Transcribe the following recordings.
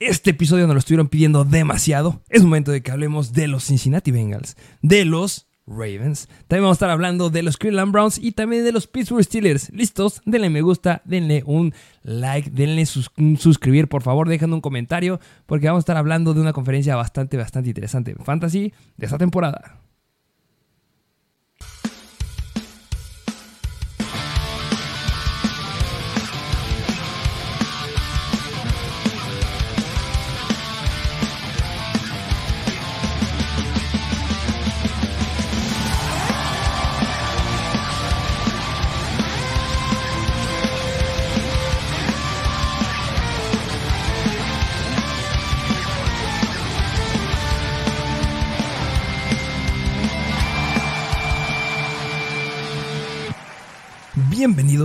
Este episodio nos lo estuvieron pidiendo demasiado. Es momento de que hablemos de los Cincinnati Bengals, de los Ravens. También vamos a estar hablando de los Cleveland Browns y también de los Pittsburgh Steelers. ¿Listos? Denle me gusta, denle un like, denle suscribir, por favor, déjenme un comentario, porque vamos a estar hablando de una conferencia bastante, bastante interesante Fantasy de esta temporada.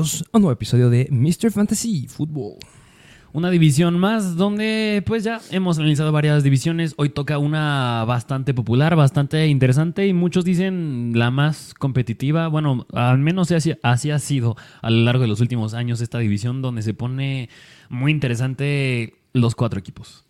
A un nuevo episodio de Mr. Fantasy Football. Una división más donde pues ya hemos analizado varias divisiones. Hoy toca una bastante popular, bastante interesante y muchos dicen la más competitiva. Bueno, al menos así, así ha sido a lo largo de los últimos años esta división donde se pone muy interesante los cuatro equipos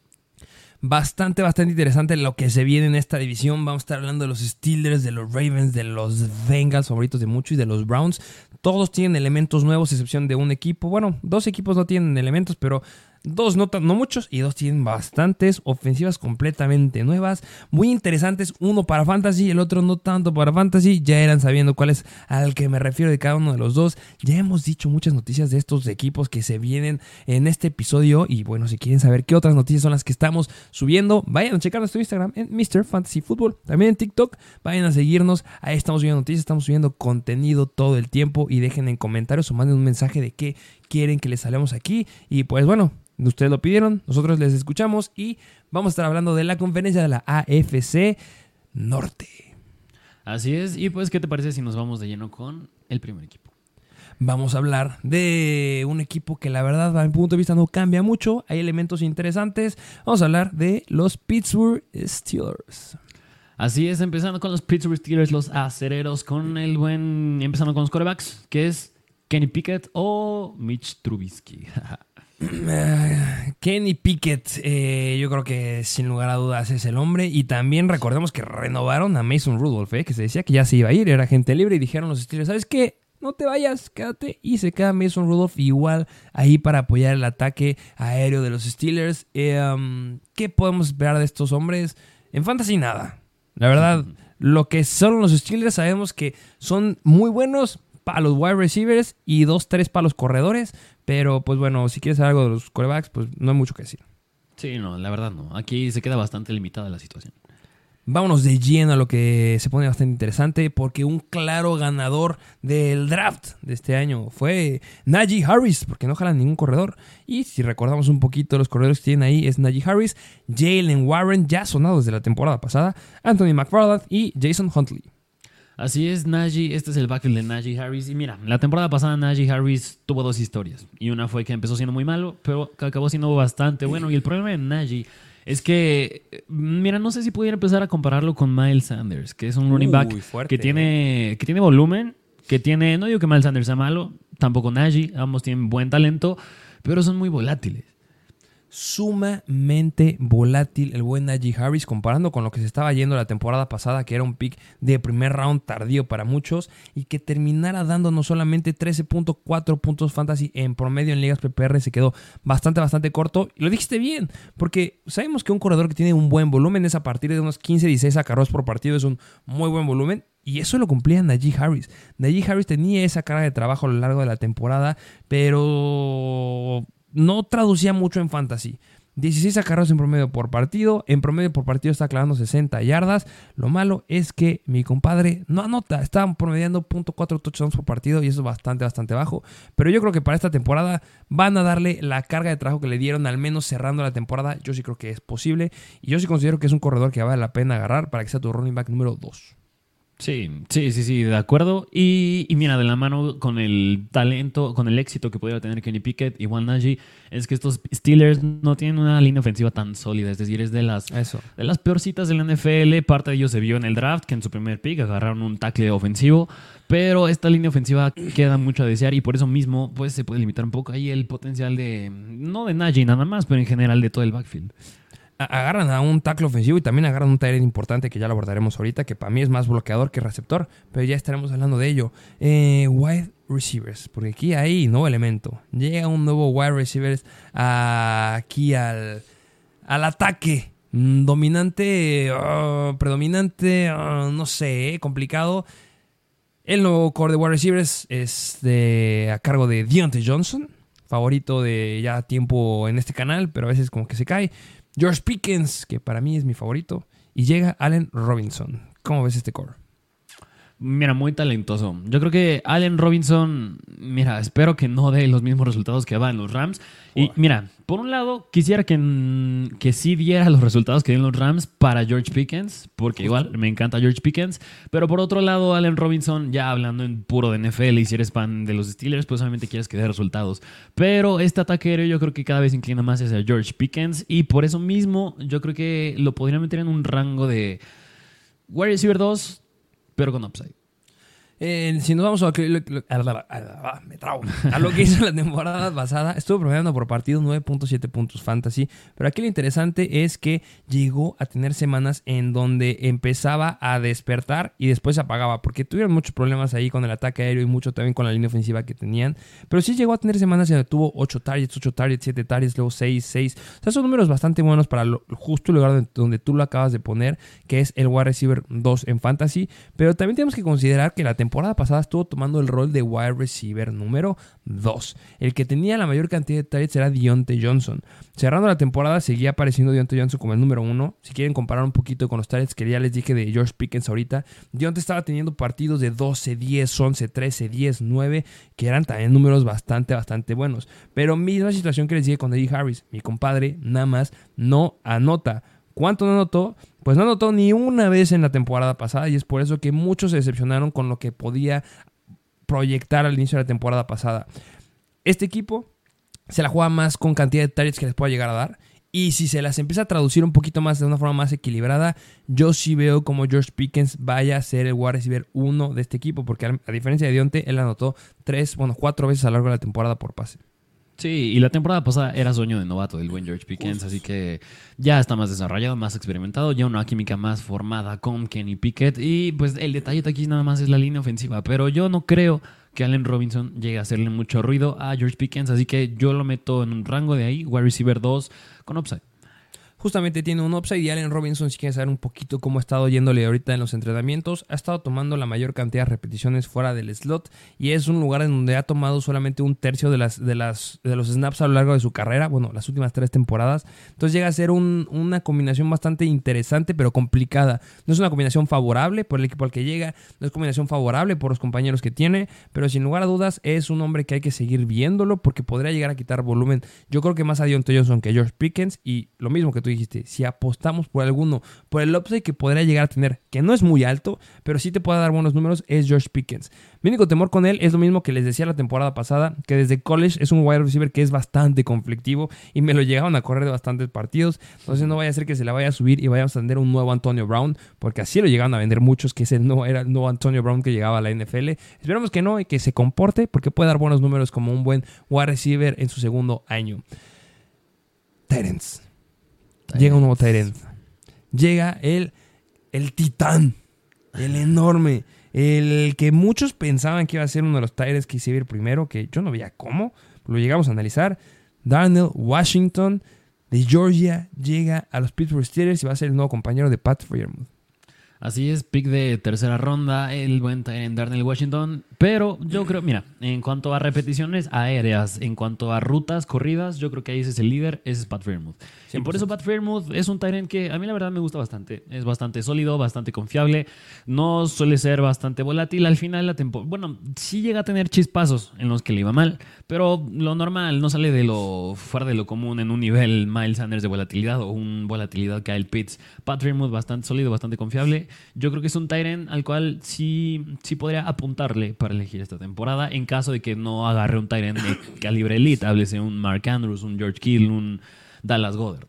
bastante, bastante interesante lo que se viene en esta división. Vamos a estar hablando de los Steelers, de los Ravens, de los Bengals, favoritos de muchos, y de los Browns. Todos tienen elementos nuevos, excepción de un equipo. Bueno, dos equipos no tienen elementos, pero Dos no, no muchos y dos tienen bastantes ofensivas completamente nuevas, muy interesantes. Uno para fantasy, el otro no tanto para fantasy. Ya eran sabiendo cuál es al que me refiero de cada uno de los dos. Ya hemos dicho muchas noticias de estos equipos que se vienen en este episodio. Y bueno, si quieren saber qué otras noticias son las que estamos subiendo, vayan a checar nuestro Instagram en Mr. Fantasy Football. También en TikTok, vayan a seguirnos. Ahí estamos subiendo noticias, estamos subiendo contenido todo el tiempo. Y dejen en comentarios o manden un mensaje de qué quieren que les salgamos aquí. Y pues bueno, Ustedes lo pidieron, nosotros les escuchamos y vamos a estar hablando de la conferencia de la AFC Norte. Así es, y pues, ¿qué te parece si nos vamos de lleno con el primer equipo? Vamos a hablar de un equipo que la verdad, a mi punto de vista, no cambia mucho. Hay elementos interesantes. Vamos a hablar de los Pittsburgh Steelers. Así es, empezando con los Pittsburgh Steelers, los acereros, con el buen. Empezando con los corebacks, que es Kenny Pickett o Mitch Trubisky. Kenny Pickett, eh, yo creo que sin lugar a dudas es el hombre. Y también recordemos que renovaron a Mason Rudolph, eh, que se decía que ya se iba a ir, era gente libre. Y dijeron los Steelers: ¿Sabes qué? No te vayas, quédate. Y se queda Mason Rudolph igual ahí para apoyar el ataque aéreo de los Steelers. Eh, um, ¿Qué podemos esperar de estos hombres? En fantasy, nada. La verdad, lo que son los Steelers sabemos que son muy buenos, para los wide receivers y dos, tres para los corredores. Pero pues bueno, si quieres saber algo de los corebacks, pues no hay mucho que decir. Sí, no, la verdad no. Aquí se queda bastante limitada la situación. Vámonos de lleno a lo que se pone bastante interesante porque un claro ganador del draft de este año fue Najee Harris, porque no jalan ningún corredor. Y si recordamos un poquito los corredores que tienen ahí, es Najee Harris, Jalen Warren, ya sonado desde la temporada pasada, Anthony McFarland y Jason Huntley. Así es, Najee, este es el backfield de Najee Harris. Y mira, la temporada pasada Najee Harris tuvo dos historias. Y una fue que empezó siendo muy malo, pero que acabó siendo bastante bueno. Y el problema de Najee es que, mira, no sé si pudiera empezar a compararlo con Miles Sanders, que es un running back que, tiene, que tiene volumen, que tiene, no digo que Miles Sanders sea malo, tampoco Najee, ambos tienen buen talento, pero son muy volátiles sumamente volátil el buen Najee Harris comparando con lo que se estaba yendo la temporada pasada, que era un pick de primer round tardío para muchos y que terminara dando no solamente 13.4 puntos fantasy en promedio en ligas PPR se quedó bastante, bastante corto. Y lo dijiste bien, porque sabemos que un corredor que tiene un buen volumen es a partir de unos 15, 16 acarros por partido, es un muy buen volumen. Y eso lo cumplía Najee Harris. Najee Harris tenía esa carga de trabajo a lo largo de la temporada, pero no traducía mucho en fantasy. 16 acarreos en promedio por partido. En promedio por partido está clavando 60 yardas. Lo malo es que mi compadre no anota. Está promediando .4 touchdowns por partido y eso es bastante, bastante bajo. Pero yo creo que para esta temporada van a darle la carga de trabajo que le dieron, al menos cerrando la temporada. Yo sí creo que es posible. Y yo sí considero que es un corredor que vale la pena agarrar para que sea tu running back número 2. Sí, sí, sí, sí, de acuerdo. Y, y mira, de la mano con el talento, con el éxito que pudiera tener Kenny Pickett y Juan Nagy, es que estos Steelers no tienen una línea ofensiva tan sólida. Es decir, es de las, Eso. de las peorcitas de la NFL. Parte de ellos se vio en el draft, que en su primer pick agarraron un tackle ofensivo. Pero esta línea ofensiva queda mucho a desear y por eso mismo pues se puede limitar un poco ahí el potencial de, no de Nagy nada más, pero en general de todo el backfield. Agarran a un tackle ofensivo y también agarran un tackle importante que ya lo abordaremos ahorita, que para mí es más bloqueador que receptor, pero ya estaremos hablando de ello. Eh, wide receivers, porque aquí hay nuevo elemento. Llega un nuevo wide receivers aquí al, al ataque. Mm, Dominante, ah, predominante, ah, no sé, eh, complicado. El nuevo core de wide receivers es de- a cargo de Deontay Johnson, favorito de ya tiempo en este canal, pero a veces como que se cae. George Pickens, que para mí es mi favorito. Y llega Allen Robinson. ¿Cómo ves este core? Mira, muy talentoso. Yo creo que Allen Robinson, mira, espero que no dé los mismos resultados que en los Rams. Y mira, por un lado, quisiera que, que sí diera los resultados que dieron los Rams para George Pickens, porque igual me encanta George Pickens. Pero por otro lado, Allen Robinson, ya hablando en puro de NFL y si eres fan de los Steelers, pues obviamente quieres que dé resultados. Pero este ataque aéreo yo creo que cada vez inclina más hacia George Pickens. Y por eso mismo, yo creo que lo podría meter en un rango de wide receiver 2, pero con upside. Eh, si nos vamos a, lo- lo- a lo que hizo la temporada pasada, estuvo promediando por partido 9.7 puntos fantasy. Pero aquí lo interesante es que llegó a tener semanas en donde empezaba a despertar y después se apagaba. Porque tuvieron muchos problemas ahí con el ataque aéreo y mucho también con la línea ofensiva que tenían. Pero sí llegó a tener semanas en donde tuvo 8 targets, 8 targets, 7 targets, luego 6, 6. O sea, son números bastante buenos para justo el lugar donde, donde tú lo acabas de poner, que es el wide receiver 2 en fantasy. Pero también tenemos que considerar que la temporada pasada estuvo tomando el rol de wide receiver número 2. El que tenía la mayor cantidad de targets era Deontay Johnson. Cerrando la temporada seguía apareciendo Deontay Johnson como el número 1. Si quieren comparar un poquito con los targets que ya les dije de George Pickens ahorita, Deontay estaba teniendo partidos de 12, 10, 11, 13, 10, 9, que eran también números bastante, bastante buenos. Pero misma situación que les dije con Eddie Harris. Mi compadre nada más no anota. ¿Cuánto no anotó? Pues no anotó ni una vez en la temporada pasada y es por eso que muchos se decepcionaron con lo que podía proyectar al inicio de la temporada pasada. Este equipo se la juega más con cantidad de targets que les pueda llegar a dar. Y si se las empieza a traducir un poquito más de una forma más equilibrada, yo sí veo como George Pickens vaya a ser el wide receiver uno de este equipo. Porque a diferencia de Dionte, él anotó tres, bueno, cuatro veces a lo largo de la temporada por pase. Sí, y la temporada pasada era sueño de novato del buen George Pickens, así que ya está más desarrollado, más experimentado, ya una química más formada con Kenny Pickett. Y pues el detalle aquí nada más es la línea ofensiva, pero yo no creo que Allen Robinson llegue a hacerle mucho ruido a George Pickens, así que yo lo meto en un rango de ahí, wide receiver 2 con upside. Justamente tiene un upside y Allen Robinson, si quieren saber un poquito cómo ha estado yéndole ahorita en los entrenamientos, ha estado tomando la mayor cantidad de repeticiones fuera del slot y es un lugar en donde ha tomado solamente un tercio de, las, de, las, de los snaps a lo largo de su carrera, bueno, las últimas tres temporadas. Entonces llega a ser un- una combinación bastante interesante pero complicada. No es una combinación favorable por el equipo al que llega, no es combinación favorable por los compañeros que tiene, pero sin lugar a dudas es un hombre que hay que seguir viéndolo porque podría llegar a quitar volumen. Yo creo que más a Deontay Johnson que George Pickens y lo mismo que tú dijiste, si apostamos por alguno, por el upside que podría llegar a tener, que no es muy alto, pero sí te puede dar buenos números, es George Pickens. Mi único temor con él es lo mismo que les decía la temporada pasada, que desde college es un wide receiver que es bastante conflictivo y me lo llegaron a correr de bastantes partidos, entonces no vaya a ser que se la vaya a subir y vayamos a tener un nuevo Antonio Brown, porque así lo llegaron a vender muchos, que ese no era el nuevo Antonio Brown que llegaba a la NFL. Esperemos que no y que se comporte, porque puede dar buenos números como un buen wide receiver en su segundo año. Terence. Llega un nuevo Tyrant. Llega el, el titán. El enorme. El que muchos pensaban que iba a ser uno de los Tyrants que iba a ir primero, que yo no veía cómo. Lo llegamos a analizar. Darnell Washington de Georgia llega a los Pittsburgh Steelers y va a ser el nuevo compañero de Pat Freiermuth. Así es, pick de tercera ronda, el buen en Darnell Washington. Pero yo creo, mira, en cuanto a repeticiones aéreas, en cuanto a rutas corridas, yo creo que ahí ese es el líder, ese es Pat Fairmouth. Y por eso Pat Fairmouth es un Tyrant que a mí la verdad me gusta bastante. Es bastante sólido, bastante confiable. No suele ser bastante volátil. Al final la temporada, bueno, sí llega a tener chispazos en los que le iba mal, pero lo normal no sale de lo fuera de lo común en un nivel Miles Sanders de volatilidad o un volatilidad Kyle Pitts. Pat Fairmouth bastante sólido, bastante confiable que yo creo que es un Tyrant al cual sí, sí podría apuntarle para elegir esta temporada en caso de que no agarre un Tyrant de calibre elite, háblese un Mark Andrews, un George Kittle, un Dallas Goddard.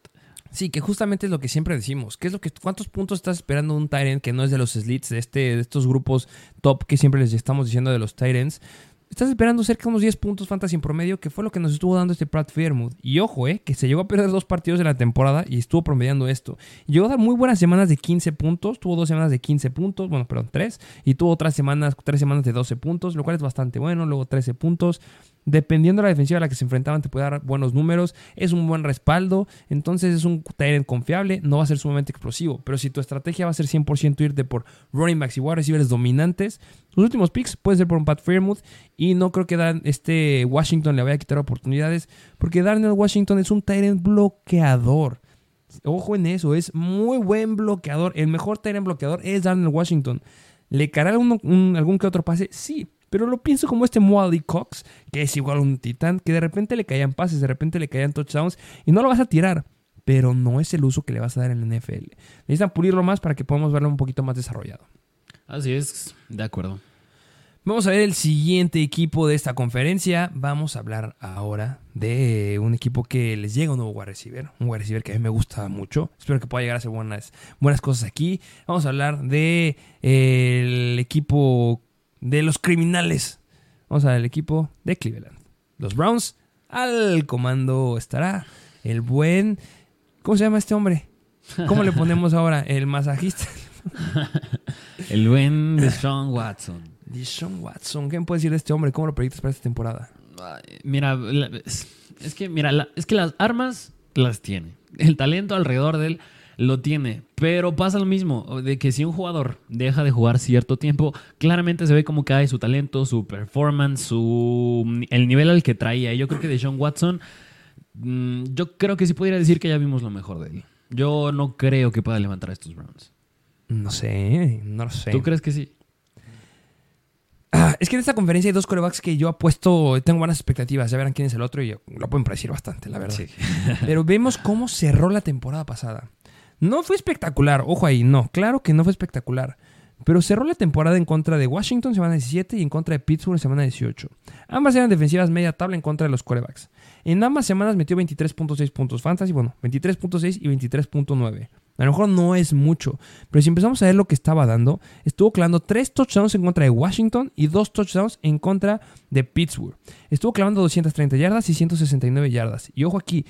Sí, que justamente es lo que siempre decimos. ¿Qué es lo que, ¿Cuántos puntos estás esperando un Tyrant que no es de los slits, de, este, de estos grupos top que siempre les estamos diciendo de los Tyrants? Estás esperando cerca de unos 10 puntos fantasy en promedio, que fue lo que nos estuvo dando este Pratt Fairmouth. Y ojo, eh, que se llegó a perder dos partidos en la temporada y estuvo promediando esto. Llegó a dar muy buenas semanas de 15 puntos, tuvo dos semanas de 15 puntos, bueno, perdón, tres, y tuvo otras semanas, tres semanas de 12 puntos, lo cual es bastante bueno, luego 13 puntos. Dependiendo de la defensiva a la que se enfrentaban, te puede dar buenos números. Es un buen respaldo. Entonces es un Tyrant confiable. No va a ser sumamente explosivo. Pero si tu estrategia va a ser 100% irte por running backs y wide receivers dominantes, tus últimos picks puede ser por un Pat Fairmouth. Y no creo que Dan, este Washington le vaya a quitar oportunidades. Porque Darnell Washington es un Tyrant bloqueador. Ojo en eso. Es muy buen bloqueador. El mejor Tyrant bloqueador es Darnell Washington. ¿Le caerá algún que otro pase? Sí, pero lo pienso como este Moody Cox, que es igual a un titán, que de repente le caían pases, de repente le caían touchdowns y no lo vas a tirar. Pero no es el uso que le vas a dar en la NFL. Necesitan pulirlo más para que podamos verlo un poquito más desarrollado. Así es, de acuerdo. Vamos a ver el siguiente equipo de esta conferencia. Vamos a hablar ahora de un equipo que les llega un nuevo wide receiver. Un wide receiver que a mí me gusta mucho. Espero que pueda llegar a hacer buenas, buenas cosas aquí. Vamos a hablar de el equipo de los criminales. Vamos a ver el equipo de Cleveland. Los Browns. Al comando estará el buen. ¿Cómo se llama este hombre? ¿Cómo le ponemos ahora? El masajista. el buen Deshaun Watson. Deshaun Watson. ¿Qué me puedes decir de este hombre? ¿Cómo lo proyectas para esta temporada? Mira, es que, mira, es que las armas las tiene. El talento alrededor de él lo tiene. Pero pasa lo mismo, de que si un jugador deja de jugar cierto tiempo, claramente se ve como cae su talento, su performance, su el nivel al que traía. Yo creo que de Sean Watson, mm, yo creo que sí podría decir que ya vimos lo mejor de él. Yo no creo que pueda levantar a estos Browns. No sé, no lo sé. ¿Tú crees que sí? Ah, es que en esta conferencia hay dos corebacks que yo apuesto, tengo buenas expectativas. Ya verán quién es el otro y lo pueden predecir bastante, la verdad. Pero vemos cómo cerró la temporada pasada. No fue espectacular, ojo ahí, no, claro que no fue espectacular. Pero cerró la temporada en contra de Washington semana 17 y en contra de Pittsburgh semana 18. Ambas eran defensivas media tabla en contra de los corebacks. En ambas semanas metió 23.6 puntos fantasy, bueno, 23.6 y 23.9. A lo mejor no es mucho, pero si empezamos a ver lo que estaba dando, estuvo clavando 3 touchdowns en contra de Washington y 2 touchdowns en contra de Pittsburgh. Estuvo clavando 230 yardas y 169 yardas. Y ojo aquí,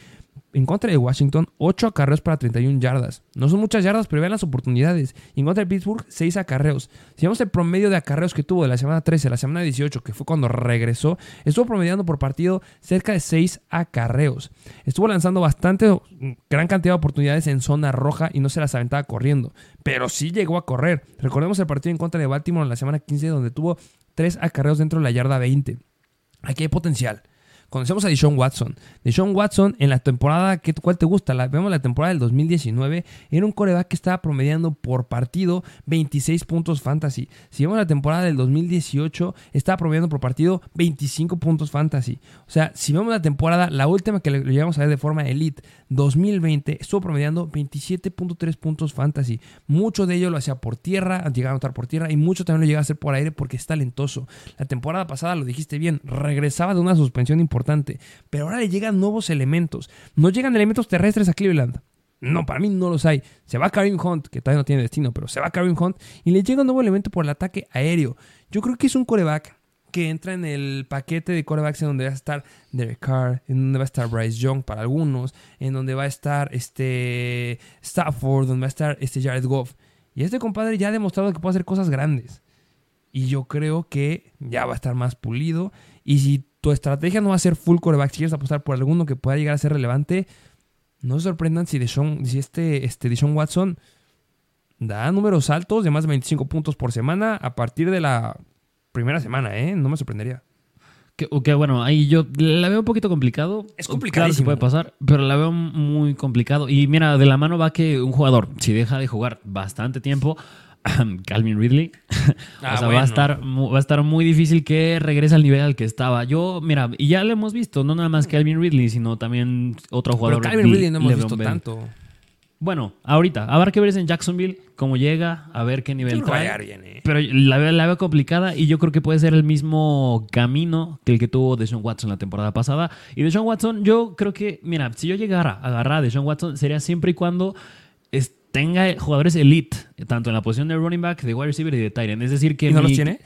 en contra de Washington, 8 acarreos para 31 yardas. No son muchas yardas, pero vean las oportunidades. En contra de Pittsburgh, 6 acarreos. Si vemos el promedio de acarreos que tuvo de la semana 13 a la semana 18, que fue cuando regresó, estuvo promediando por partido cerca de 6 acarreos. Estuvo lanzando bastante, gran cantidad de oportunidades en zona roja y no se las aventaba corriendo. Pero sí llegó a correr. Recordemos el partido en contra de Baltimore en la semana 15, donde tuvo 3 acarreos dentro de la yarda 20. Aquí hay potencial. Conocemos a Deshaun Watson. Deshaun Watson en la temporada, ¿cuál te gusta? Vemos la temporada del 2019, era un coreback que estaba promediando por partido 26 puntos fantasy. Si vemos la temporada del 2018, estaba promediando por partido 25 puntos fantasy. O sea, si vemos la temporada, la última que le llevamos a ver de forma elite, 2020, estuvo promediando 27.3 puntos fantasy. Mucho de ello lo hacía por tierra, llegaba a anotar por tierra y mucho también lo llegaba a hacer por aire porque es talentoso. La temporada pasada, lo dijiste bien, regresaba de una suspensión importante pero ahora le llegan nuevos elementos. No llegan elementos terrestres a Cleveland. No, para mí no los hay. Se va Karim Hunt, que todavía no tiene destino, pero se va Karim Hunt y le llega un nuevo elemento por el ataque aéreo. Yo creo que es un coreback que entra en el paquete de corebacks en donde va a estar Derek Carr, en donde va a estar Bryce Young para algunos, en donde va a estar este Stafford, donde va a estar este Jared Goff. Y este compadre ya ha demostrado que puede hacer cosas grandes. Y yo creo que ya va a estar más pulido. Y si tu estrategia no va a ser full coreback, si quieres apostar por alguno que pueda llegar a ser relevante, no se sorprendan si, si este, este Deshaun Watson da números altos de más de 25 puntos por semana a partir de la primera semana, ¿eh? No me sorprendería. Que, bueno, ahí yo la veo un poquito complicado. Es complicado. Claro puede pasar, pero la veo muy complicado. Y mira, de la mano va que un jugador, si deja de jugar bastante tiempo, Calvin Ridley. Ah, o sea, va, a estar, va a estar muy difícil que regrese al nivel al que estaba. Yo, mira, y ya lo hemos visto, no nada más Calvin Ridley, sino también otro jugador. Pero Calvin Ridley no hemos visto tanto. Bueno, ahorita, habrá que ver en Jacksonville cómo llega, a ver qué nivel trae. bien, eh. Pero la, veo- la veo complicada y yo creo que puede ser el mismo camino que el que tuvo Deshaun Watson la temporada pasada. Y Deshaun Watson, yo creo que, mira, si yo llegara a agarrar a Deshaun Watson, sería siempre y cuando tenga jugadores elite, tanto en la posición de running back, de wide receiver y de tight end. Es decir, que ¿Y no mi- los tiene?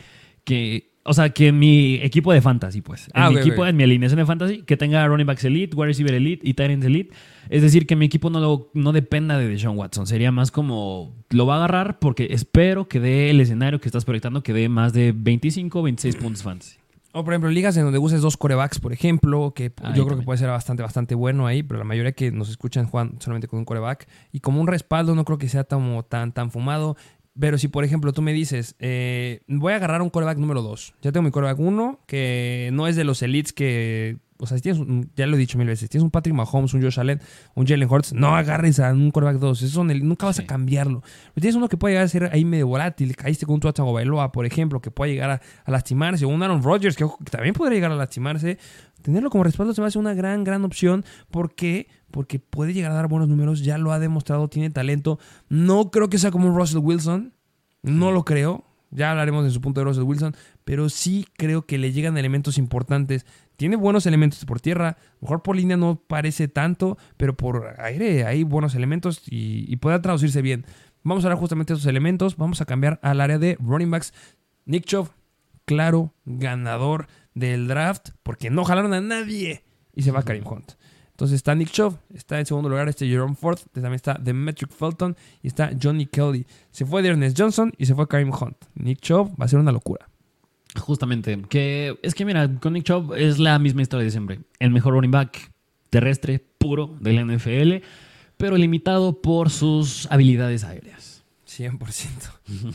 que o sea, que mi equipo de fantasy, pues. En Ah, mi equipo, ok. en mi alineación de fantasy, que tenga running backs elite, wide receiver elite y tight ends elite. Es decir, que mi equipo no, lo- no dependa de Deshaun Watson. Sería más como lo va a agarrar porque espero que dé el escenario que estás proyectando, que dé más de 25 o 26 puntos fantasy. O por ejemplo, ligas en donde uses dos corebacks, por ejemplo, que yo creo que puede ser bastante, bastante bueno ahí, pero la mayoría que nos escuchan juegan solamente con un coreback. Y como un respaldo no creo que sea tan, tan, tan fumado. Pero si, por ejemplo, tú me dices, eh, voy a agarrar un coreback número 2. Ya tengo mi coreback 1, que no es de los elites que... O sea, si tienes, un- ya lo he dicho mil veces, tienes un Patrick Mahomes, un Josh Allen, un Jalen Hurts, no agarres a un coreback 2. Eso nunca vas Sí. a cambiarlo. Pero tienes uno que puede llegar a ser ahí medio volátil. Caíste con un Tua Tagovailoa, por ejemplo, que puede llegar a, a lastimarse. O un Aaron Rodgers, que, también podría llegar a lastimarse. Tenerlo como respaldo se me hace una gran, gran opción. ¿Por qué? Porque puede llegar a dar buenos números. Ya lo ha demostrado, tiene talento. No creo que sea como un Russell Wilson. No lo creo. Ya hablaremos de su punto de Russell Wilson. Pero sí creo que le llegan elementos importantes. Tiene buenos elementos por tierra. Mejor por línea no parece tanto. Pero por aire hay buenos elementos y, y puede traducirse bien. Vamos a hablar justamente de esos elementos. Vamos a cambiar al área de running backs. Nick Chubb, claro, ganador del draft. Porque no jalaron a nadie. Y se va Karim Hunt. Entonces está Nick Chubb, está en segundo lugar este Jerome Ford, también está Demetric Felton y está Johnny Kelly. Se fue Ernest Johnson y se fue Karim Hunt. Nick Chubb va a ser una locura. Justamente. Que es que, mira, con Nick Chubb es la misma historia de siempre. El mejor running back terrestre puro del NFL, pero limitado por sus habilidades aéreas. 100%.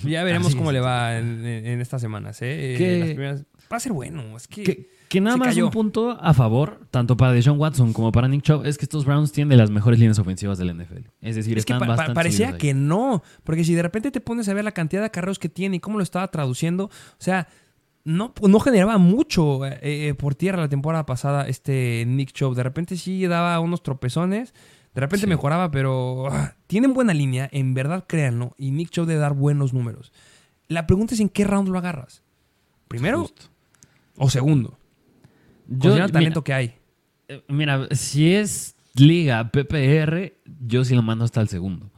Ya veremos cómo le va en, en- en estas semanas. ¿eh? Que- Las primeras- Va a ser bueno. Es que, Que, que nada se más cayó. un punto a favor, tanto para Deshaun Watson como para Nick Chubb, es que estos Browns tienen de las mejores líneas ofensivas del NFL. Es decir, es que están pa- pa- bastante parecía que no. Porque si de repente te pones a ver la cantidad de acarreos que tiene y cómo lo estaba traduciendo, o sea, no, no generaba mucho eh, eh, por tierra la temporada pasada este Nick Chubb. De repente sí daba unos tropezones. De repente Sí. mejoraba, pero ah, tienen buena línea, en verdad créanlo. Y Nick Chubb debe dar buenos números. La pregunta es en qué round lo agarras. ¿Primero Justo. o segundo? Yo, Considera el mira, talento que hay. eh, mira, si es liga PPR, yo sí lo mando hasta el segundo.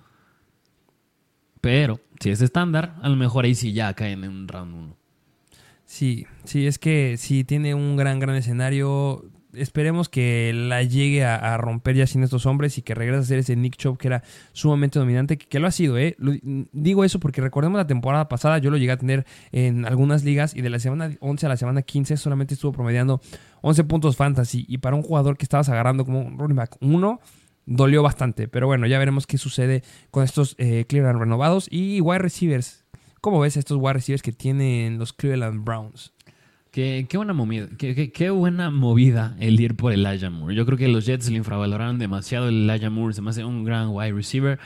Pero si es estándar, a lo mejor ahí sí ya caen en un round 1. Sí, sí, es que sí tiene un gran, gran escenario. Esperemos que la llegue a, romper ya sin estos hombres y que regrese a ser ese Nick Chubb que era sumamente dominante, que, lo ha sido, ¿eh? Digo eso porque recordemos la temporada pasada, yo lo llegué a tener en algunas ligas y de la semana 11 a la semana 15 solamente estuvo promediando 11 puntos fantasy y para un jugador que estabas agarrando como un running back 1, dolió bastante. Pero bueno, ya veremos qué sucede con estos eh, Cleveland renovados y wide receivers. ¿Cómo ves estos wide receivers que tienen los Cleveland Browns? Qué, buena movida, qué, buena movida el ir por Elijah Moore. Yo creo que los Jets le infravaloraron demasiado el Elijah Moore, se me hace un gran wide receiver.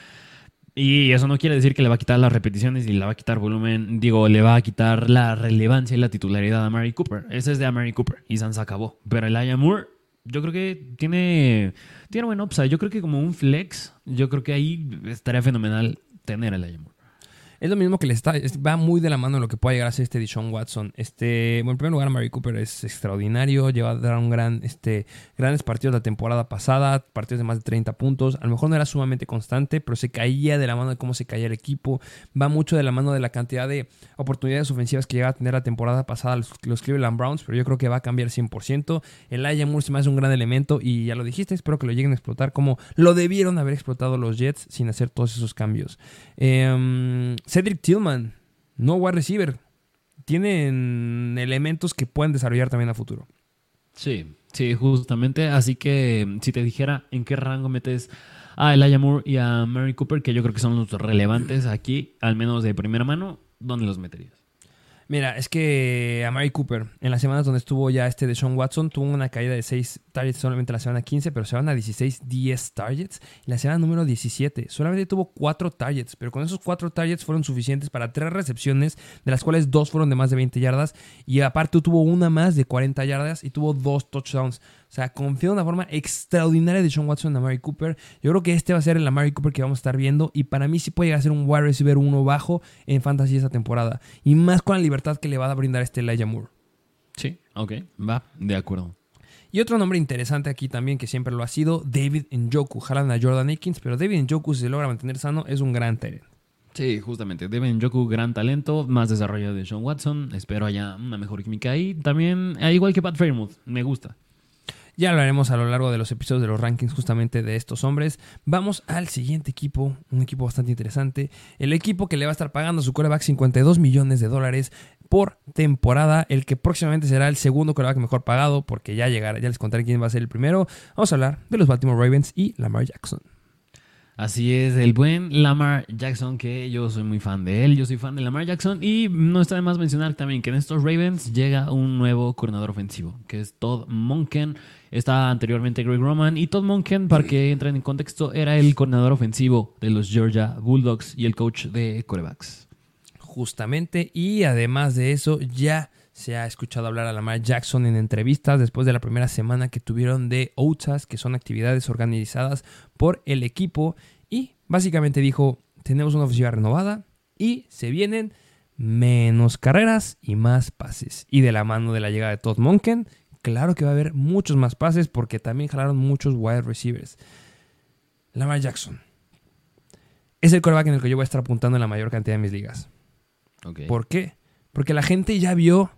Y eso no quiere decir que le va a quitar las repeticiones y le va a quitar volumen. Digo, le va a quitar la relevancia y la titularidad a Mary Cooper. Ese es de Mary Cooper y San se acabó. Pero Elijah Moore, yo creo que tiene, tiene buen upside. Yo creo que como un flex, yo creo que ahí estaría fenomenal tener a Elijah Moore. Es lo mismo que le está, es- va muy de la mano lo que pueda llegar a ser este Deshaun Watson. Este, bueno, en primer lugar, Mary Cooper es extraordinario, lleva a dar un gran, este, grandes partidos la temporada pasada, partidos de más de 30 puntos. A lo mejor no era sumamente constante, pero se caía de la mano de cómo se caía el equipo. Va mucho de la mano de la cantidad de oportunidades ofensivas que llega a tener la temporada pasada los, Cleveland Browns, pero yo creo que va a cambiar 100%. El Aya Moore se me hace un gran elemento y ya lo dijiste, espero que lo lleguen a explotar como lo debieron haber explotado los Jets sin hacer todos esos cambios. Em, Cedric Tillman, no wide receiver. Tienen elementos que pueden desarrollar también a futuro. Sí, sí, justamente. Así que si te dijera en qué rango metes a Elijah Moore y a Mary Cooper, que yo creo que son los relevantes aquí, al menos de primera mano, ¿dónde los meterías? Mira, es que a Mary Cooper, en las semanas donde estuvo ya este de Sean Watson, tuvo una caída de 6 targets solamente la semana 15, pero se van a 16, 10 targets. Y la semana número 17, solamente tuvo 4 targets, pero con esos 4 targets fueron suficientes para 3 recepciones, de las cuales 2 fueron de más de 20 yardas. Y aparte tuvo una más de 40 yardas y tuvo 2 touchdowns. O sea, confío de una forma extraordinaria de Sean Watson en Amari Cooper. Yo creo que este va a ser el Amari Cooper que vamos a estar viendo. Y para mí sí puede llegar a ser un wide receiver uno bajo en fantasy esta temporada. Y más con la libertad que le va a brindar este Elijah Moore. Sí, ok, va, de acuerdo. Y otro nombre interesante aquí también, que siempre lo ha sido, David Njoku. Jalan a Jordan Akins, pero David Njoku, si se logra mantener sano, es un gran talent. Sí, justamente. Devin Joku, gran talento, más desarrollo de Sean Watson. Espero haya una mejor química ahí. También, eh, igual que Pat Fairmouth, me gusta. Ya lo haremos a lo largo de los episodios de los rankings justamente de estos hombres. Vamos al siguiente equipo, un equipo bastante interesante. El equipo que le va a estar pagando a su coreback 52 millones de dólares por temporada. El que próximamente será el segundo coreback mejor pagado porque ya llegará, ya les contaré quién va a ser el primero. Vamos a hablar de los Baltimore Ravens y Lamar Jackson. Así es, el buen Lamar Jackson, que yo soy muy fan de él, yo soy fan de Lamar Jackson y no está de más mencionar también que en estos Ravens llega un nuevo coordinador ofensivo, que es Todd Monken. Está anteriormente Greg Roman y Todd Monken, para que entren en contexto, era el coordinador ofensivo de los Georgia Bulldogs y el coach de corebacks. Justamente, y además de eso, ya se ha escuchado hablar a Lamar Jackson en entrevistas después de la primera semana que tuvieron de OTAS, que son actividades organizadas por el equipo. Y básicamente dijo, tenemos una ofensiva renovada y se vienen menos carreras y más pases. Y de la mano de la llegada de Todd Monken, claro que va a haber muchos más pases porque también jalaron muchos wide receivers. Lamar Jackson. Es el coreback en el que yo voy a estar apuntando en la mayor cantidad de mis ligas. ¿Por qué? Porque la gente ya vio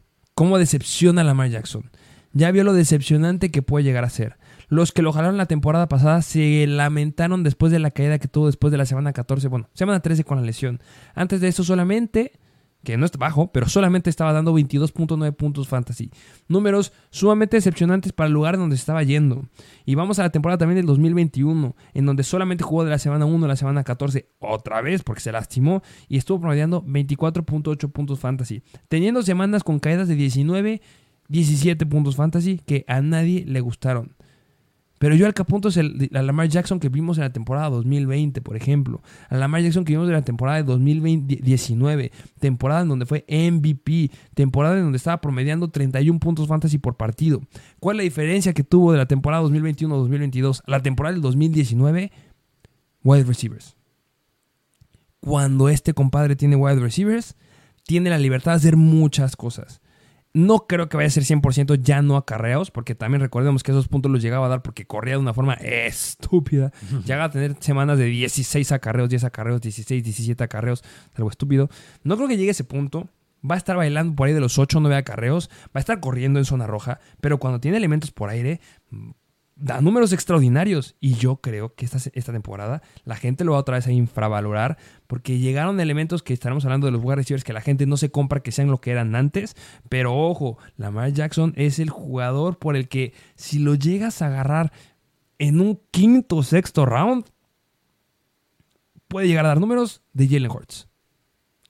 cómo decepciona a Lamar Jackson. Ya vio lo decepcionante que puede llegar a ser. Los que lo jalaron la temporada pasada se lamentaron después de la caída que tuvo después de la semana 14, bueno, semana 13 con la lesión. Antes de eso solamente que no está bajo, pero solamente estaba dando 22.9 puntos fantasy. Números sumamente decepcionantes para el lugar donde se estaba yendo. Y vamos a la temporada también del 2021, en donde solamente jugó de la semana 1 a la semana 14, otra vez porque se lastimó, y estuvo promediando 24.8 puntos fantasy, teniendo semanas con caídas de 19, 17 puntos fantasy que a nadie le gustaron. Pero yo al que apunto es el, a Lamar Jackson que vimos en la temporada 2020, por ejemplo. A Lamar Jackson que vimos en la temporada de 2019. Temporada en donde fue MVP. Temporada en donde estaba promediando 31 puntos fantasy por partido. ¿Cuál es la diferencia que tuvo de la temporada 2021-2022 a la temporada del 2019? Wide receivers. Cuando este compadre tiene wide receivers, tiene la libertad de hacer muchas cosas. No creo que vaya a ser 100% ya no acarreos, porque también recordemos que esos puntos los llegaba a dar porque corría de una forma estúpida. Llegaba a tener semanas de 16 acarreos, 10 acarreos, 16, 17 acarreos, algo estúpido. No creo que llegue a ese punto. Va a estar bailando por ahí de los 8 o 9 acarreos, va a estar corriendo en zona roja, pero cuando tiene elementos por aire, da números extraordinarios. Y yo creo que esta, esta temporada la gente lo va otra vez a infravalorar porque llegaron elementos que estaremos hablando de los wide receivers que la gente no se compra que sean lo que eran antes. Pero ojo, Lamar Jackson es el jugador por el que si lo llegas a agarrar en un quinto o sexto round, puede llegar a dar números de Jalen Hurts.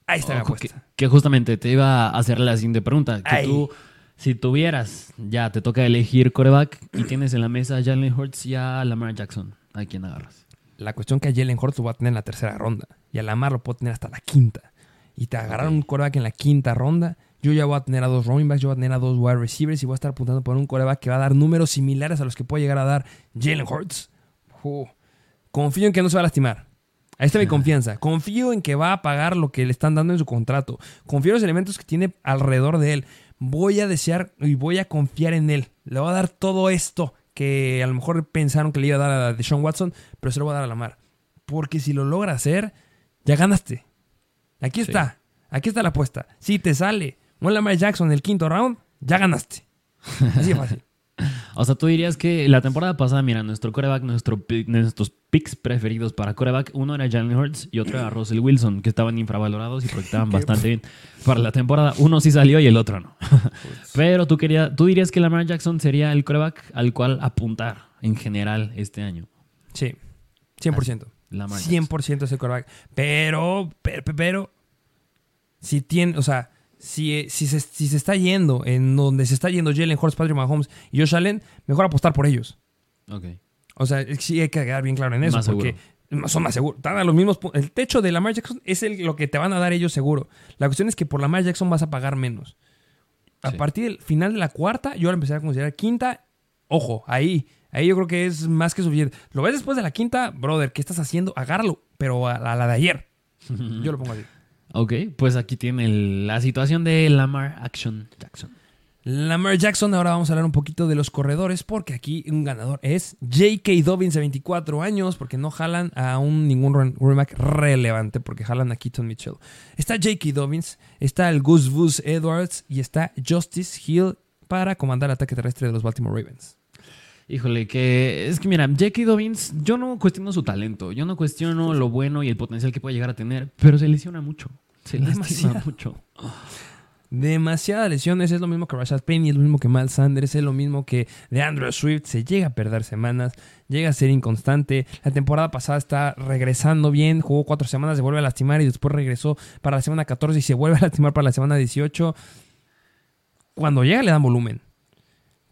Ahí está la apuesta. Que, justamente te iba a hacer la siguiente pregunta. Que tú si tuvieras, ya te toca elegir coreback y tienes en la mesa a Jalen Hurts y a Lamar Jackson, ¿a quién agarras? La cuestión que a Jalen Hurts lo va a tener en la tercera ronda y a Lamar lo puedo tener hasta la quinta. Y te agarraron un coreback en la quinta ronda. Yo ya voy a tener a dos running backs, yo voy a tener a dos wide receivers y voy a estar apuntando por un coreback que va a dar números similares a los que puede llegar a dar Jalen Hurts. confío en que no se va a lastimar. Ahí está mi confianza. Confío en que va a pagar lo que le están dando en su contrato. Confío en los elementos que tiene alrededor de él voy a desear y voy a confiar en él. Le voy a dar todo esto que a lo mejor pensaron que le iba a dar a Deshaun Watson, pero se lo voy a dar a Lamar. Porque si lo logra hacer, ya ganaste. Aquí está. Aquí está la apuesta. Si te sale un Lamar Jackson en el quinto round, ya ganaste. Así de fácil. O sea, tú dirías que la temporada pasada, mira, nuestro coreback, nuestro, nuestros picks preferidos para coreback, uno era Jalen Hurts y otro era Russell Wilson, que estaban infravalorados y proyectaban bastante bien. Para la temporada, uno sí salió y el otro no. Pero tú, quería, tú dirías que Lamar Jackson sería el coreback al cual apuntar en general este año. Sí, 100%. Lamar 100% ese coreback. Pero, pero, pero, si tiene, o sea, si, si, se, si se está yendo en donde se está yendo Jalen Hurts, Patrick Mahomes y Josh Allen, mejor apostar por ellos. Ok. O sea, sí hay que quedar bien claro en eso. porque son más seguros. Están a los mismos El techo de Lamar Jackson es el, lo que te van a dar ellos seguro. La cuestión es que por Lamar Jackson vas a pagar menos. A partir del final de la cuarta, yo ahora empecé a considerar quinta ojo, ahí, ahí yo creo que es más que suficiente. Lo ves después de la quinta, brother, ¿qué estás haciendo? Agárralo, pero a, a la de ayer. Yo lo pongo así. Ok, pues aquí tiene la situación de Lamar Action Jackson. Lamar Jackson, ahora vamos a hablar un poquito de los corredores, porque aquí un ganador es J.K. Dobbins de 24 años, porque no jalan a un ningún run- back relevante, porque jalan a Keaton Mitchell. Está J.K. Dobbins, está el Gus Bus Edwards y está Justice Hill para comandar el ataque terrestre de los Baltimore Ravens. Híjole, que es que mira, Jackie Dobbins, yo no cuestiono su talento, yo no cuestiono lo bueno y el potencial que puede llegar a tener, pero se lesiona mucho. Se lastima Demasiado. mucho. Demasiadas lesiones, es lo mismo que Rashad Penny, es lo mismo que Miles Sanders, es lo mismo que de Andrew Swift, se llega a perder semanas, llega a ser inconstante. La temporada pasada está regresando bien, jugó cuatro semanas, se vuelve a lastimar y después regresó para la semana 14 y se vuelve a lastimar para la semana 18. Cuando llega le dan volumen.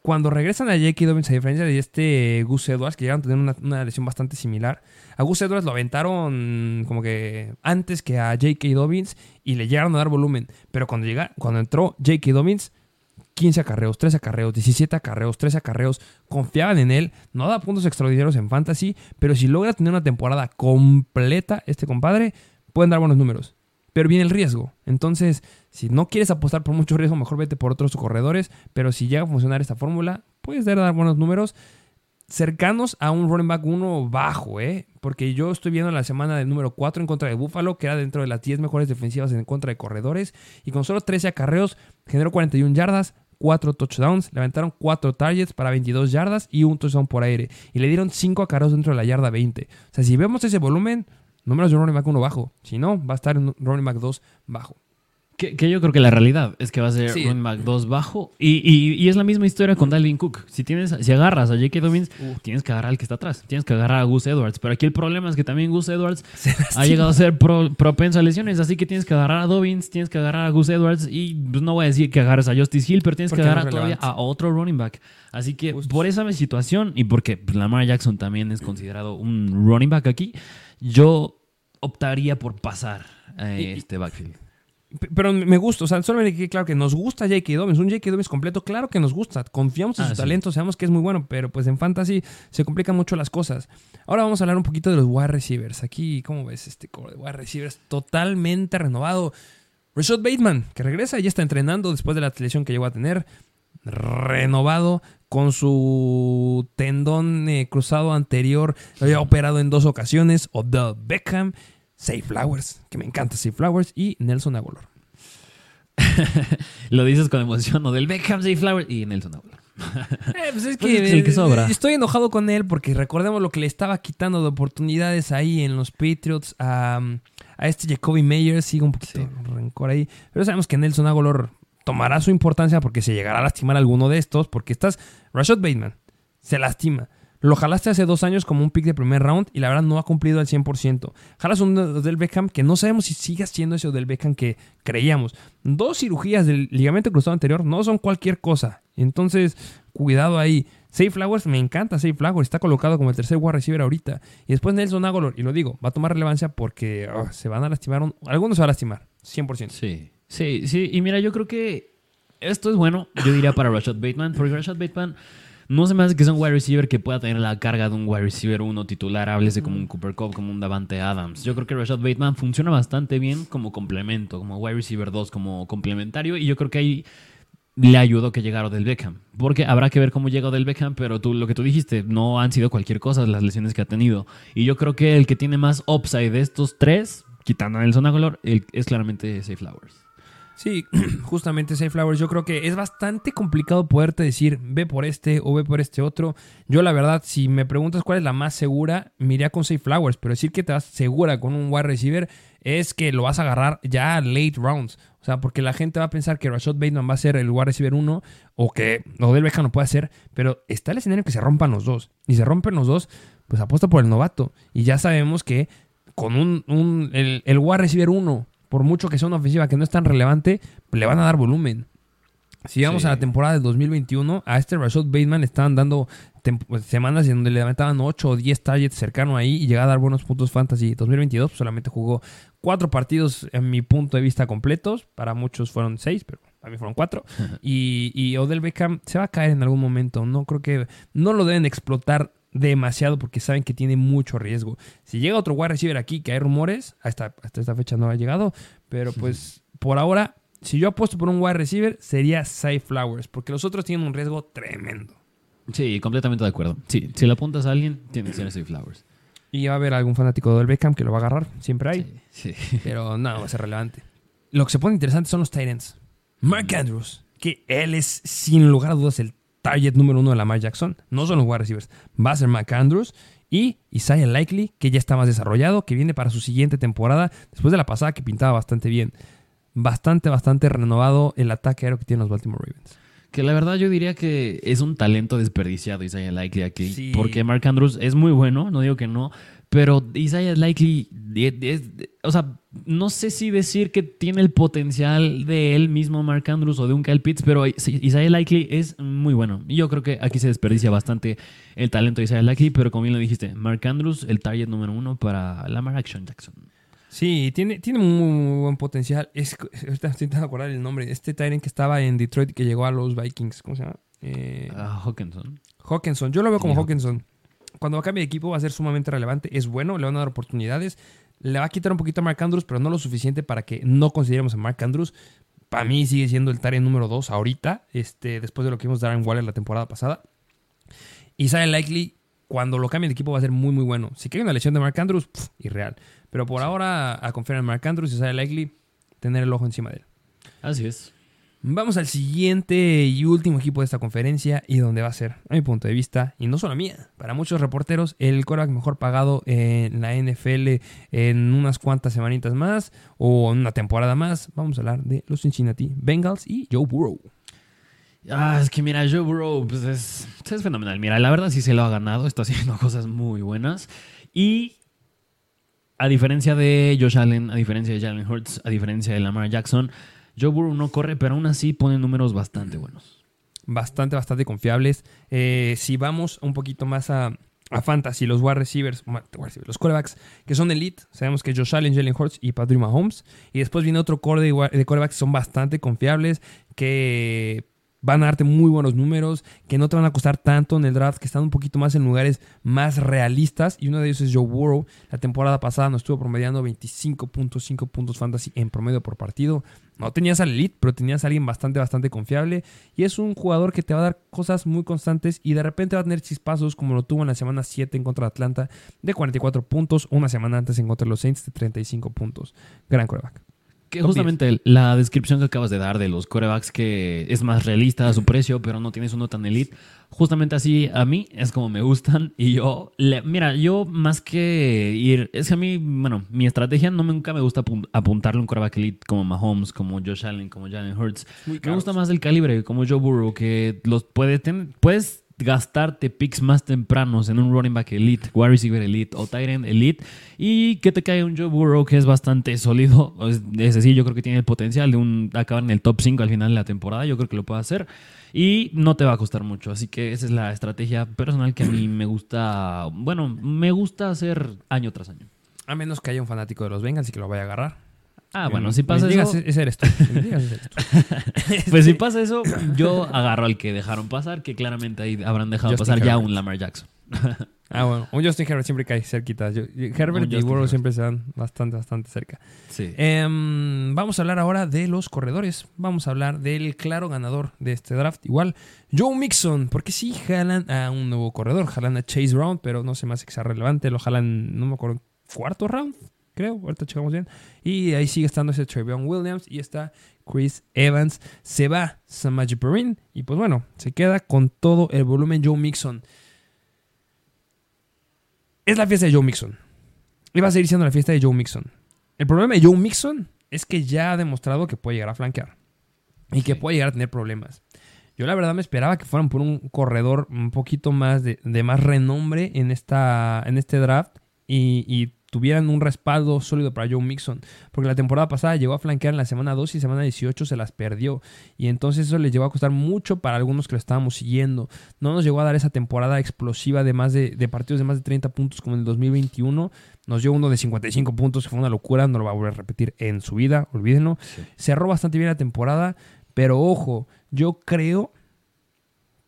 Cuando regresan a J.K. Dobbins, a diferencia de este Gus Edwards, que llegaron a tener una, una lesión bastante similar, a Gus Edwards lo aventaron como que antes que a J.K. Dobbins y le llegaron a dar volumen. Pero cuando, llega, cuando entró J.K. Dobbins, 15 acarreos, 13 acarreos, 17 acarreos, 13 acarreos, confiaban en él, no da puntos extraordinarios en fantasy, pero si logra tener una temporada completa, este compadre, pueden dar buenos números. Pero viene el riesgo. Entonces, si no quieres apostar por mucho riesgo, mejor vete por otros corredores. Pero si llega a funcionar esta fórmula, puedes dar, dar buenos números cercanos a un running back 1 bajo, ¿eh? Porque yo estoy viendo la semana del número 4 en contra de Buffalo, que era dentro de las 10 mejores defensivas en contra de corredores. Y con solo 13 acarreos, generó 41 yardas, 4 touchdowns, levantaron 4 targets para 22 yardas y un touchdown por aire. Y le dieron 5 acarreos dentro de la yarda 20. O sea, si vemos ese volumen, números de un running back 1 bajo. Si no, va a estar en un running back 2 bajo. Que, que yo creo que la realidad es que va a ser Sí. running back 2 bajo. Y, y- y es la misma historia con Dalvin Cook. Si tienes, si agarras a J.K. Dobbins, tienes que agarrar al que está atrás. Tienes que agarrar a Gus Edwards. Pero aquí el problema es que también Gus Edwards ha llegado a ser pro- propenso a lesiones. Así que tienes que agarrar a Dobbins, tienes que agarrar a Gus Edwards. Y pues, no voy a decir que agarres a Justice Hill, pero tienes Porque que no agarrar es todavía a otro running back. Así que Justo. por esa situación y porque pues, Lamar Jackson también es considerado un running back aquí, yo optaría por pasar a Y- este backfield. Pero me gusta, o sea, solo me quede claro que nos gusta J.K. Dobbins, un J.K. Dobbins completo, claro que nos gusta, confiamos en Ah, su sí. talento, sabemos que es muy bueno, pero pues en fantasy se complican mucho las cosas. Ahora vamos a hablar un poquito de los wide receivers. Aquí, ¿cómo ves este core de wide receivers? Totalmente renovado. Rashad Bateman, que regresa y ya está entrenando después de la lesión que llegó a tener. Renovado con su tendón eh, cruzado anterior, lo había operado en dos ocasiones. Odell Beckham, Safe Flowers, que me encanta Safe Flowers, y Nelson Aguilar. Lo dices con emoción, ¿no? Del Beckham, Zay Flowers y Nelson Aguilar. Eh, pues es Pues que, es el que sobra. eh, estoy enojado con él porque recordemos lo que le estaba quitando de oportunidades ahí en los Patriots a, a este Jacoby Meyers. Sigue un poquito Sí. de rencor ahí. Pero sabemos que Nelson Aguilar tomará su importancia porque se llegará a lastimar alguno de estos. Porque estás. Rashad Bateman se lastima. Lo jalaste hace dos años como un pick de primer round y la verdad no ha cumplido al 100%. Jalas un del Beckham que no sabemos si sigue siendo ese del Beckham que creíamos. Dos cirugías del ligamento cruzado anterior no son cualquier cosa. Entonces, cuidado ahí. Safe Flowers, me encanta Safe Flowers. Está colocado como el tercer wide receiver ahorita. Y después Nelson Aguilar, y lo digo, va a tomar relevancia porque ah, se van a lastimar. un- algunos se van a lastimar, 100%. Sí. Sí, sí. Y mira, yo creo que esto es bueno, yo diría para Rashad Bateman, porque Rashad Bateman no se me hace que sea un wide receiver que pueda tener la carga de un wide receiver uno titular, háblese como un Cooper Cup, como un Davante Adams. Yo creo que Rashad Bateman funciona bastante bien como complemento, como wide receiver 2, como complementario, y yo creo que ahí le ayudó que llegara Odell Beckham. Porque habrá que ver cómo llega Odell Beckham, pero tú lo que tú dijiste, no han sido cualquier cosa las lesiones que ha tenido. Y yo creo que el que tiene más upside de estos tres, quitando a Nelson Aguilar, es claramente Safe Flowers. Sí, justamente Flowers. Yo creo que es bastante complicado poderte decir ve por este o ve por este otro. Yo, la verdad, si me preguntas cuál es la más segura, me con Safe Flowers. Pero decir que te vas segura con un wide receiver es que lo vas a agarrar ya late rounds. O sea, porque la gente va a pensar que Rashad Bateman va a ser el wide receiver 1 o que Odell Beckham lo puede hacer. Pero está el escenario que se rompan los dos. Y se rompen los dos, pues apuesta por el novato. Y ya sabemos que con un, un- el, el wide receiver 1 por mucho que sea una ofensiva que no es tan relevante, le van a dar volumen. Si vamos Sí. a la temporada del 2021, a este Rashad Bateman le estaban dando pues, semanas en donde le levantaban 8 o 10 targets cercano ahí y llegaba a dar buenos puntos fantasy. 2022 pues, solamente jugó 4 partidos en mi punto de vista completos. Para muchos fueron 6, pero a mí fueron cuatro. y, y Odell Beckham se va a caer en algún momento. No creo que. No lo deben explotar demasiado porque saben que tiene mucho riesgo. Si llega otro wide receiver aquí, que hay rumores, hasta, hasta esta fecha no ha llegado, pero pues por ahora, si yo apuesto por un wide receiver, sería Cy Flowers, porque los otros tienen un riesgo tremendo. Sí, completamente de acuerdo. Sí, si le apuntas a alguien, tiene que ser Cy Flowers. Y va a haber algún fanático del Beckham que lo va a agarrar, siempre hay, Sí, sí. pero no, va a ser relevante. Lo que se pone interesante son los Titans. Mark Andrews, que él es sin lugar a dudas el target número uno de Lamar Jackson. No son los wide receivers, va a ser Mark Andrews. Y Isaiah Likely, que ya está más desarrollado, que viene para su siguiente temporada, después de la pasada que pintaba bastante bien. Bastante, bastante renovado el ataque aéreo que tienen los Baltimore Ravens. Que la verdad yo diría que es un talento desperdiciado Isaiah Likely aquí. Sí. Porque Mark Andrews es muy bueno, no digo que no. Pero Isaiah Likely, es- o sea, no sé si decir que tiene el potencial de él mismo Mark Andrews o de un Kyle Pitts, pero Isaiah Likely es muy bueno. Y yo creo que aquí se desperdicia bastante el talento de Isaiah Likely, pero como bien lo dijiste, Mark Andrews, el target número uno para Lamar Action Jackson. Sí, tiene, tiene muy, muy buen potencial. Es, ahorita estoy intentando acordar el nombre. Este Tyrant que estaba en Detroit que llegó a los Vikings. ¿Cómo se llama? Eh, Ah, Hawkinson. Hawkinson. Yo lo veo como Sí, Hawkinson. Cuando cambie de equipo va a ser sumamente relevante. Es bueno, le van a dar oportunidades. Le va a quitar un poquito a Mark Andrews, pero no lo suficiente para que no consideremos a Mark Andrews. Para mí sigue siendo el Tyrant número 2 ahorita, este, después de lo que vimos de Darren Waller la temporada pasada. Isaiah Likely, cuando lo cambie de equipo, va a ser muy, muy bueno. Si cae una lesión de Mark Andrews, pff, irreal. Pero por ahora, a confiar en Mark Andrews y Isaiah Likely, tener el ojo encima de él. Así es. Vamos al siguiente y último equipo de esta conferencia y donde va a ser, a mi punto de vista, y no solo mía, para muchos reporteros, el quarterback mejor pagado en la NFL en unas cuantas semanitas más o en una temporada más. Vamos a hablar de los Cincinnati Bengals y Joe Burrow. Ah, es que mira, Joe Burrow pues es, es fenomenal. Mira, la verdad sí se lo ha ganado, está haciendo cosas muy buenas. Y a diferencia de Josh Allen, a diferencia de Jalen Hurts, a diferencia de Lamar Jackson, Joe Burrow no corre, pero aún así pone números bastante buenos. Bastante, bastante confiables. Eh, si vamos un poquito más a, a fantasy, los wide receivers, wide receivers, los quarterbacks que son elite, sabemos que Josh Allen, Jalen Hurts y Patrick Mahomes. Y después viene otro core de, de quarterbacks que son bastante confiables, que van a darte muy buenos números, que no te van a costar tanto en el draft, que están un poquito más en lugares más realistas. Y uno de ellos es Joe Burrow. La temporada pasada nos estuvo promediando 25.5 puntos fantasy en promedio por partido. No tenías al elite, pero tenías a alguien bastante, bastante confiable. Y es un jugador que te va a dar cosas muy constantes y de repente va a tener chispazos como lo tuvo en la semana 7 en contra de Atlanta de 44 puntos, una semana antes en contra de los Saints de 35 puntos. Gran quarterback. Que justamente la descripción que acabas de dar de los corebacks que es más realista a su precio, pero no tienes uno tan elite, justamente así a mí es como me gustan. Y yo, le- mira, yo más que ir, es que a mí, bueno, mi estrategia no me- nunca me gusta apun- apuntarle un coreback elite como Mahomes, como Josh Allen, como Jalen Hurts. Me gusta más el calibre, como Joe Burrow, que los puede tener, puedes gastarte picks más tempranos en un running back elite, wide receiver elite o tight end elite y que te cae un Joe Burrow que es bastante sólido. Es, es decir, yo creo que tiene el potencial de un, acabar en el top 5 al final de la temporada. Yo creo que lo puede hacer y no te va a costar mucho. Así que esa es la estrategia personal que a mí me gusta, bueno, me gusta hacer año tras año. A menos que haya un fanático de los Bengals y que lo vaya a agarrar. Ah, bueno, si pasa Me digas, eso, ese eres tú. Me digas, ese eres tú. pues si pasa eso, yo agarro al que dejaron pasar, que claramente ahí habrán dejado Justin pasar ya un Lamar Jackson. Ah, bueno. Un Justin Herbert siempre cae cerquita. Yo- Herbert Un y Burrow siempre se dan bastante, bastante cerca. Sí. Em, vamos a hablar ahora de los corredores. Vamos a hablar del claro ganador de este draft. Igual, Joe Mixon. Porque sí jalan a un nuevo corredor. Jalan a Chase Brown, pero no me hace que sea relevante. Lo jalan, no me acuerdo, cuarto round, creo. Ahorita checamos bien. Y ahí sigue estando ese Trevion Williams. Y está Chris Evans. Se va Samaje Perrin. Y pues bueno, se queda con todo el volumen Joe Mixon. Es la fiesta de Joe Mixon. Y va a seguir siendo la fiesta de Joe Mixon. El problema de Joe Mixon es que ya ha demostrado que puede llegar a flanquear. Y que Sí. puede llegar a tener problemas. Yo la verdad me esperaba que fueran por un corredor un poquito más de, de más renombre en, esta, en este draft y, y tuvieran un respaldo sólido para Joe Mixon. Porque la temporada pasada llegó a flanquear en la semana 2 y semana 18 se las perdió. Y entonces eso les llegó a costar mucho para algunos que lo estábamos siguiendo. No nos llegó a dar esa temporada explosiva de, más de, de partidos de más de 30 puntos como en el 2021. Nos dio uno de 55 puntos, que fue una locura. No lo va a volver a repetir en su vida, olvídenlo. Sí. Cerró bastante bien la temporada, Pero ojo, yo creo,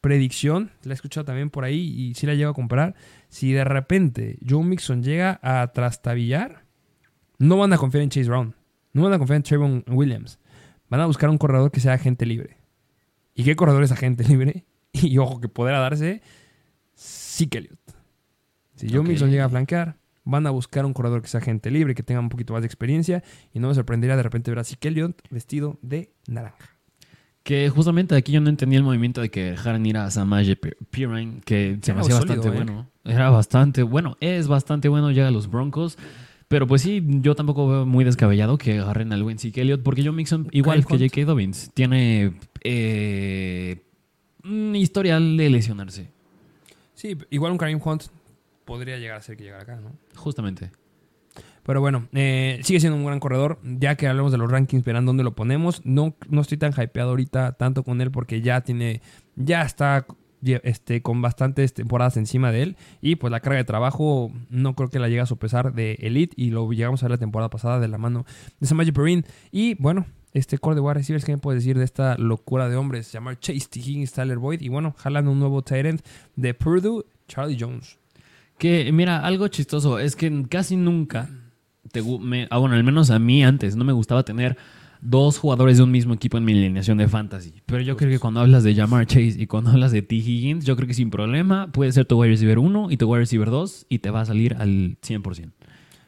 predicción, la he escuchado también por ahí y si la llevo a comprar, si de repente Joe Mixon llega a trastabillar, no van a confiar en Chase Brown, no van a confiar en Trayvon Williams, van a buscar un corredor que sea agente libre. ¿Y qué corredor es agente libre? Y ojo que podrá darse sí. Si Joe. Mixon llega a flanquear, van a buscar un corredor que sea agente libre, que tenga un poquito más de experiencia. Y no me sorprendería de repente ver a Elliott vestido de naranja. Que justamente aquí yo no entendía el movimiento de que dejaran ir a Samaje P- Perine, que se me hacía sólido, bastante ¿eh? bueno. Era bastante bueno, es bastante bueno, llega a los Broncos. Pero pues sí, yo tampoco veo muy descabellado que agarren al buen Zeke Elliott, porque Joe Mixon, igual que J.K. Dobbins, tiene eh, un historial de lesionarse, Sí, igual un Kareem Hunt podría llegar a ser que llegara acá, ¿no? justamente. Pero bueno, eh, sigue siendo un gran corredor. Ya que hablamos de los rankings, verán dónde lo ponemos. No, no estoy tan hypeado ahorita tanto con él porque ya tiene, ya está este, con bastantes temporadas encima de él. Y pues la carga de trabajo no creo que la llegue a sopesar de Elite. Y lo llegamos a ver la temporada pasada de la mano de Samaje Perine. Y bueno, este core de wide receivers, ¿qué me puedes decir de esta locura de hombres? Llamar Chase T. Higgins, Tyler Boyd. Y bueno, jalan un nuevo end de Purdue, Charlie Jones. Que, mira, algo chistoso es que casi nunca, te, me, ah, bueno, al menos a mí antes, no me gustaba tener dos jugadores de un mismo equipo en mi alineación de fantasy. Pero yo creo que cuando hablas de Jamar Chase y cuando hablas de T. Higgins, yo creo que sin problema puede ser tu wide receiver 1 y tu wide receiver 2 y te va a salir al 100%.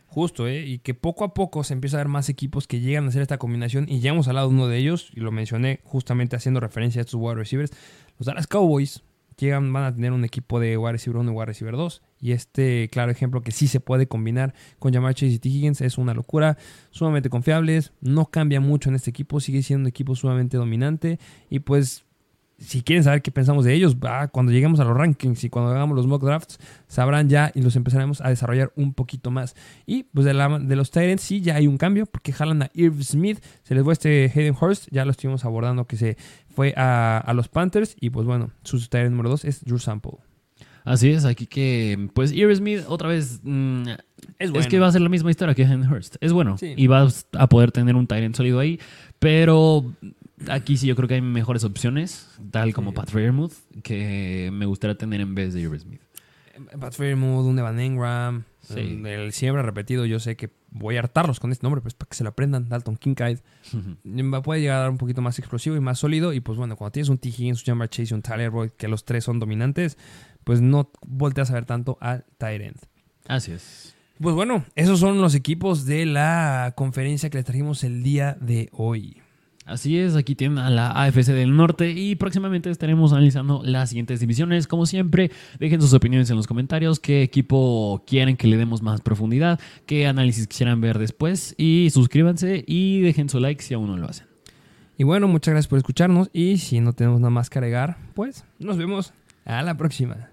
Justo, ¿eh? Y que poco a poco se empieza a ver más equipos que llegan a hacer esta combinación. Y ya hemos hablado de uno de ellos, y lo mencioné justamente haciendo referencia a estos wide receivers. Los Dallas Cowboys llegan, van a tener un equipo de wide receiver 1 y wide receiver 2. Y este claro ejemplo que sí se puede combinar con Jamar y T. Higgins es una locura. Sumamente confiables, no cambia mucho en este equipo, sigue siendo un equipo sumamente dominante. Y pues si quieren saber qué pensamos de ellos, cuando lleguemos a los rankings y cuando hagamos los mock drafts, sabrán ya y los empezaremos a desarrollar un poquito más. Y pues de, la- de los Tyrants sí ya hay un cambio porque jalan a Irv Smith, se les fue este Hayden Hurst, ya lo estuvimos abordando que se fue a, a los Panthers y pues bueno, su Tyrant número 2 es Drew Sample. Así es, aquí que, pues, Irv Smith otra vez mm, Es Es que va a ser la misma historia que Hayden Hurst. Es bueno. Sí. Y vas a poder tener un Tyrant sólido ahí. Pero aquí sí yo creo que hay mejores opciones, tal como Sí. Pat Fairmouth, que me gustaría tener en vez de Irv Smith. Pat Fairmouth, un Evan Engram, Sí. el, el siempre repetido, yo sé que voy a hartarlos con este nombre, pues para que se lo aprendan, Dalton Kincaid. Va- puede llegar a dar un poquito más explosivo y más sólido. Y pues bueno, cuando tienes un T. Higgins, un Jamar Chase y un Tyler Boyd, que los tres son dominantes, pues no volteas a ver tanto al end. Así es. Pues bueno, esos son los equipos de la conferencia que les trajimos el día de hoy. Así es, aquí tienen a la AFC del Norte y próximamente estaremos analizando las siguientes divisiones. Como siempre, dejen sus opiniones en los comentarios, qué equipo quieren que le demos más profundidad, qué análisis quisieran ver después y suscríbanse y dejen su like si aún no lo hacen. Y bueno, muchas gracias por escucharnos. Y si no tenemos nada más que agregar, pues nos vemos a la próxima.